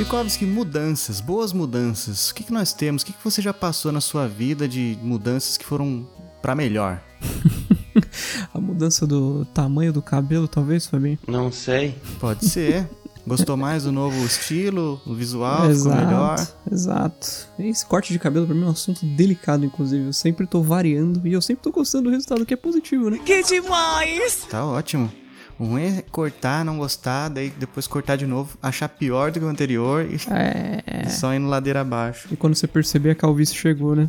Pikovski, mudanças, boas mudanças. O que, que nós temos? O que, que você já passou na sua vida de mudanças que foram para melhor? A mudança do tamanho do cabelo, talvez, Fabinho? Não sei. Pode ser. Gostou mais do novo estilo, o visual, exato, ficou melhor? Exato. Esse corte de cabelo pra mim é um assunto delicado, inclusive. Eu sempre tô variando e eu sempre tô gostando do resultado, que é positivo, né? Que demais! Tá ótimo. O ruim é cortar, não gostar, daí depois cortar de novo, achar pior do que o anterior e, É. e só indo ladeira abaixo. E quando você perceber, a calvície chegou, né?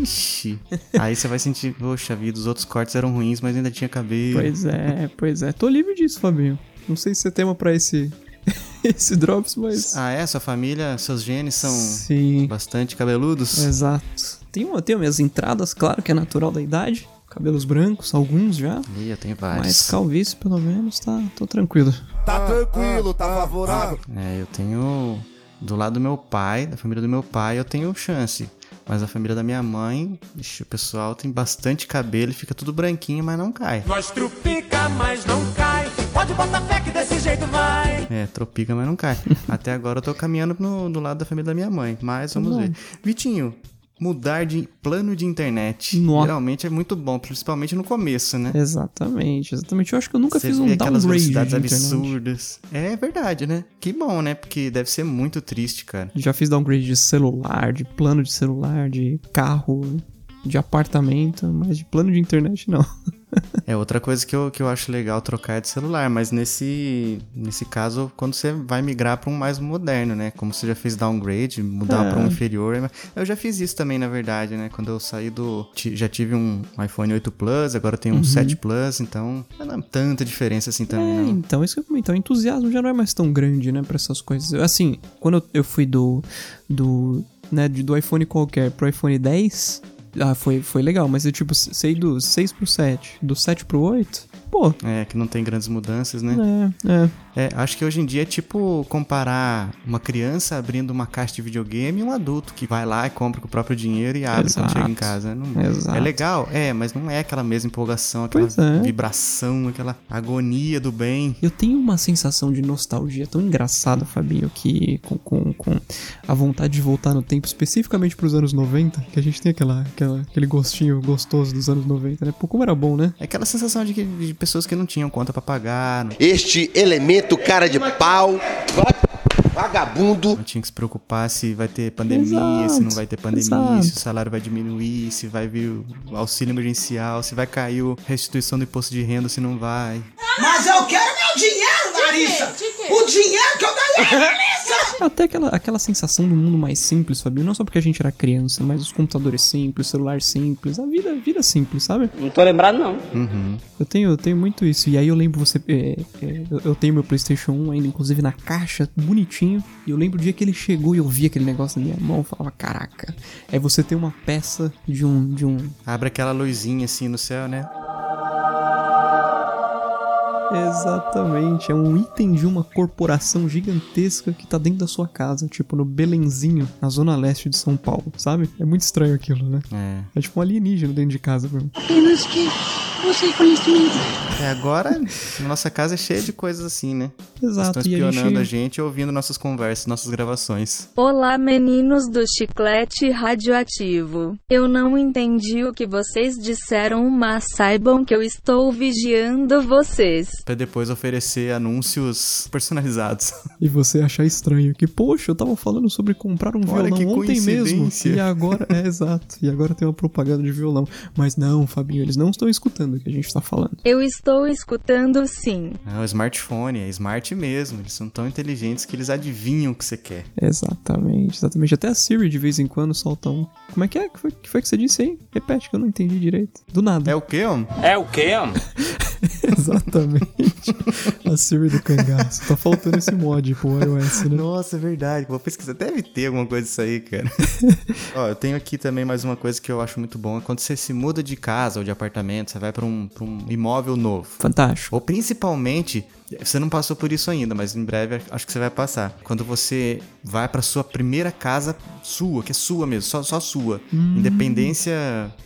Ixi. Aí você vai sentir, poxa vida, os outros cortes eram ruins, mas ainda tinha cabelo. Pois é, pois é. Tô livre disso, Fabinho. Não sei se é tema pra esse, esse Drops, mas. Ah, é? Sua família, seus genes são Sim. bastante cabeludos? Exato. Tenho, tenho minhas entradas, claro que é natural da idade. Cabelos brancos, alguns já. Ih, eu tenho Mas vários. calvície, pelo menos, tá, tô tranquilo. Tá tranquilo, tá favorável. É, eu tenho. Do lado do meu pai, da família do meu pai, eu tenho chance. Mas a família da minha mãe, ixi, o pessoal tem bastante cabelo e fica tudo branquinho, mas não cai. Nós trupica, mas não cai. Pode botar fé que desse jeito vai. É, tropica, mas não cai. Até agora eu tô caminhando no, do lado da família da minha mãe, mas vamos ver. Vitinho, mudar de plano de internet. Nossa. Geralmente é muito bom, principalmente no começo, né? Exatamente, exatamente. Eu acho que eu nunca Você fiz um aquelas downgrade de velocidades absurdas. É verdade, né? Que bom, né? Porque deve ser muito triste, cara. Já fiz downgrade de celular, de plano de celular, de carro, de apartamento, mas de plano de internet não. É outra coisa que eu, que eu acho legal trocar é de celular, mas nesse, nesse caso, quando você vai migrar para um mais moderno, né? Como você já fez downgrade, mudar É. para um inferior. Eu já fiz isso também, na verdade, né? Quando eu saí do. Já tive um iPhone 8 Plus, agora tenho um 7 Plus, então não é tanta diferença assim também, É, não. então, isso que eu comentei, o entusiasmo já não é mais tão grande, né, pra essas coisas. Assim, quando eu, fui do, do, né, de- do iPhone qualquer pro iPhone 10, ah, foi, foi legal, mas eu, tipo, sei do 6 pro 7, do 7 pro 8, pô, É, que não tem grandes mudanças, né? é, é, É, acho que hoje em dia é tipo comparar uma criança abrindo uma caixa de videogame e um adulto que vai lá e compra com o próprio dinheiro e abre quando Exato. chega em casa. Não- Exato. É legal, é, mas não é aquela mesma empolgação, aquela é. vibração, aquela agonia do bem. Eu tenho uma sensação de nostalgia tão engraçada, Fabinho, que com, com, com a vontade de voltar no tempo, especificamente pros anos 90, que a gente tem aquela, aquela, aquele gostinho gostoso dos anos 90, né? Pô, como era bom, né? É aquela sensação de, que, de pessoas que não tinham conta pra pagar, não, Este elemento cara de pau, vagabundo. não tinha que se preocupar se vai ter pandemia, Exato, se não vai ter pandemia, exato. se o salário vai diminuir, se vai vir o auxílio emergencial, se vai cair a restituição do imposto de renda, se não vai. Mas eu quero meu dinheiro, Larissa! O dinheiro que eu ganhei, Larissa! Até aquela, aquela sensação do mundo mais simples, Fabinho. Não só porque a gente era criança, mas os computadores simples, celular simples, a vida, a vida simples, sabe? Não tô lembrado, não. Eu tenho, eu tenho muito isso. E aí eu lembro você. é, é, eu- eu tenho meu PlayStation 1 ainda, inclusive na caixa, bonitinho. E eu lembro o dia que ele chegou e eu vi aquele negócio na minha mão. Eu falava, caraca, é você ter uma peça de um. De um Abre aquela luzinha assim no céu, né? Exatamente, é um item de uma corporação gigantesca que tá dentro da sua casa, tipo no Belenzinho, na zona leste de São Paulo, sabe? É muito estranho aquilo, né? É. É tipo um alienígena dentro de casa, mesmo. Apenas que você conhecimento. É, agora, nossa casa é cheia de coisas assim, né? Exato, Estão e a espionando a gente... gente e ouvindo nossas conversas, nossas gravações. Olá, meninos do chiclete radioativo. Eu não entendi o que vocês disseram, mas saibam que eu estou vigiando vocês. Pra depois oferecer anúncios personalizados. E você achar estranho que, poxa, eu tava falando sobre comprar um Olha violão ontem mesmo. E agora, é exato, e agora tem uma propaganda de violão. Mas não, Fabinho, eles não estão escutando o que a gente tá falando. Eu estou escutando sim. É o smartphone, é smart mesmo. Eles são tão inteligentes que eles adivinham o que você quer. Exatamente, exatamente. Até a Siri de vez em quando solta um. Como é que é? Que foi que, foi que você disse aí? Repete que eu não entendi direito. Do nada. É o quê, homem? É o quê, homem? Exatamente. a Siri do cangaço. Tá faltando esse mod pro iOS, né? Nossa, é verdade. Vou pesquisar. Deve ter alguma coisa disso aí, cara. Ó, eu tenho aqui também mais uma coisa que eu acho muito bom. É quando você se muda de casa ou de apartamento, você vai pra um, pra um imóvel novo. Fantástico. Ou principalmente, você não passou por isso ainda, mas em breve acho que você vai passar. Quando você vai pra sua primeira casa sua, que é sua mesmo, só, só sua. Independência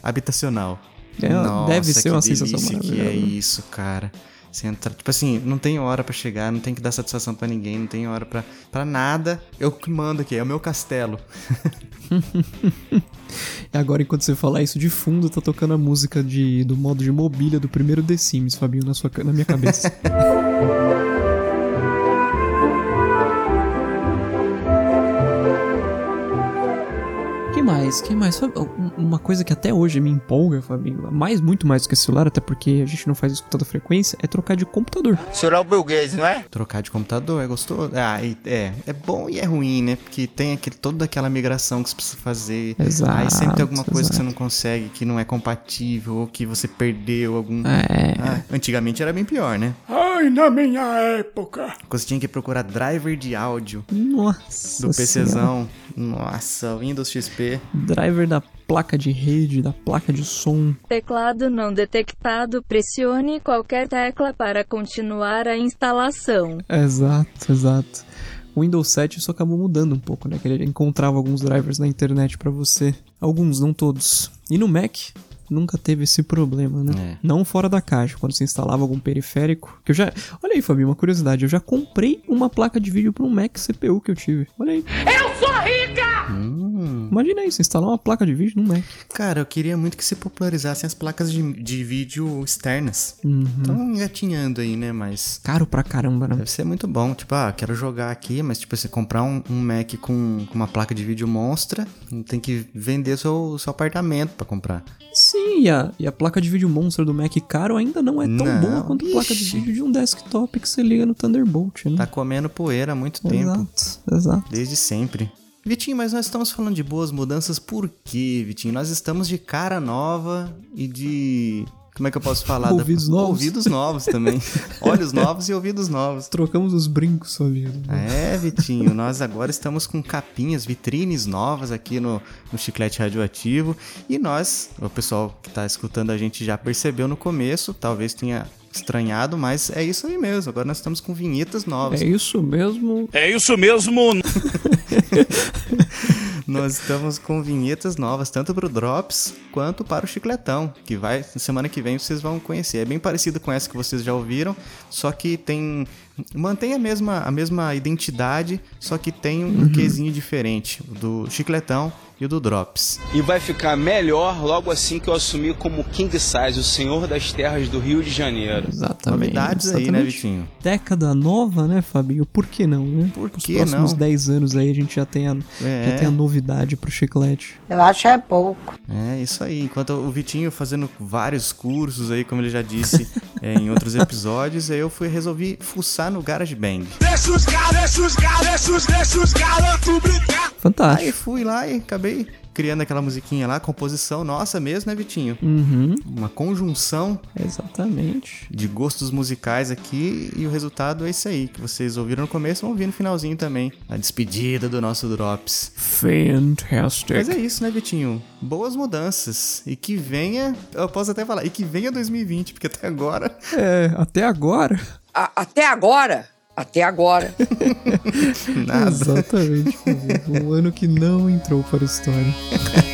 habitacional. É, Nossa, deve ser uma sensação delícia que é isso, cara. Você entra, tipo assim, não tem hora pra chegar, não tem que dar satisfação pra ninguém, não tem hora pra, pra nada. Eu que mando aqui, é o meu castelo. E agora, enquanto você falar isso de fundo, tá tocando a música de, do modo de mobília do primeiro The Sims, Fabinho, na, sua, na minha cabeça. mais? que mais? Sabe, um- Uma coisa que até hoje me empolga, Fabinho, mais, muito mais do que celular, até porque a gente não faz isso com tanta frequência, é trocar de computador. O senhor é o Bill Gates, não é? Trocar de computador é gostoso. Ah, e- é. É bom e é ruim, né? Porque tem aquele, toda aquela migração que você precisa fazer. Exato, Aí sempre tem alguma coisa que você exato. não consegue, que não é compatível, ou que você perdeu algum. É. Ah, antigamente era bem pior, né? Ai, na minha época. Você tinha que procurar driver de áudio Nossa do Senhora. PCzão. Nossa, Windows XP. Driver da placa de rede, da placa de som. Teclado não detectado. Pressione qualquer tecla para continuar a instalação. Exato, exato. O Windows 7 isso acabou mudando um pouco, né? Que ele encontrava alguns drivers na internet pra você. Alguns, não todos. E no Mac nunca teve esse problema, né? É. Não fora da caixa, quando você instalava algum periférico. Que eu já. Olha aí, Fabinho, uma curiosidade. Eu já comprei uma placa de vídeo para um Mac CPU que eu tive. Olha aí. Hum. Imagina isso, instalar uma placa de vídeo num Mac. Cara, eu queria muito que se popularizassem as placas de, de vídeo externas. Uhum. Estão engatinhando aí, né? Mas Caro pra caramba, né? deve ser muito bom. Tipo, ah, quero jogar aqui, mas tipo, você comprar um, um Mac com, com uma placa de vídeo monstra, tem que vender seu, seu apartamento pra comprar. Sim, e a, e a placa de vídeo monstro do Mac caro ainda não é tão Não, boa quanto a placa de vídeo de um desktop que você liga no Thunderbolt, né? Tá comendo poeira há muito tempo. Exato, exato. Desde sempre. Vitinho, mas nós estamos falando de boas mudanças por quê, Vitinho? Nós estamos de cara nova e de. Como é que eu posso falar? Ouvidos novos. Ouvidos novos também. Olhos novos e ouvidos novos. Trocamos os brincos, Fabinho. É, Vitinho, nós agora estamos com capinhas, vitrines novas aqui no, no Chiclete Radioativo. E nós, o pessoal que tá escutando a gente já percebeu no começo, talvez tenha estranhado, mas é isso aí mesmo. Agora nós estamos com vinhetas novas. É isso mesmo. É isso mesmo. Nós estamos com vinhetas novas, tanto para o Drops quanto para o Chicletão, que vai semana que vem vocês vão conhecer. É bem parecido com essa que vocês já ouviram, só que tem mantém a mesma a mesma identidade, só que tem um quesinho diferente, o do Chicletão e o do Drops. E vai ficar melhor logo assim que eu assumir como King Size, o senhor das terras do Rio de Janeiro. Exatamente. Novidades aí, né. Vitinho? Década nova, né, Fabinho? Por que não, né? Por Os que próximos não? 10 anos aí a gente já tem a, É. já tem a novidade pro chiclete. Eu acho é pouco. É, isso aí. Enquanto o Vitinho fazendo vários cursos aí, como ele já disse é, em outros episódios, aí eu fui resolvi fuçar no GarageBand. Deixa os caras, deixa os caras, deixa os, deixa os garotos brincar. Aí Fantástico. fui lá e acabei criando aquela musiquinha lá, composição nossa mesmo, né, Vitinho? Uhum, Uma conjunção exatamente. de gostos musicais aqui e o resultado é isso aí, que vocês ouviram no começo, vão ouvir no finalzinho também. A despedida do nosso Drops. Fantastic. Mas é isso, né, Vitinho? Boas mudanças. E que venha, eu posso até falar, e que venha 2020, porque até agora É, até agora. Até agora, até agora. nada. Exatamente. Um ano que não entrou para a história.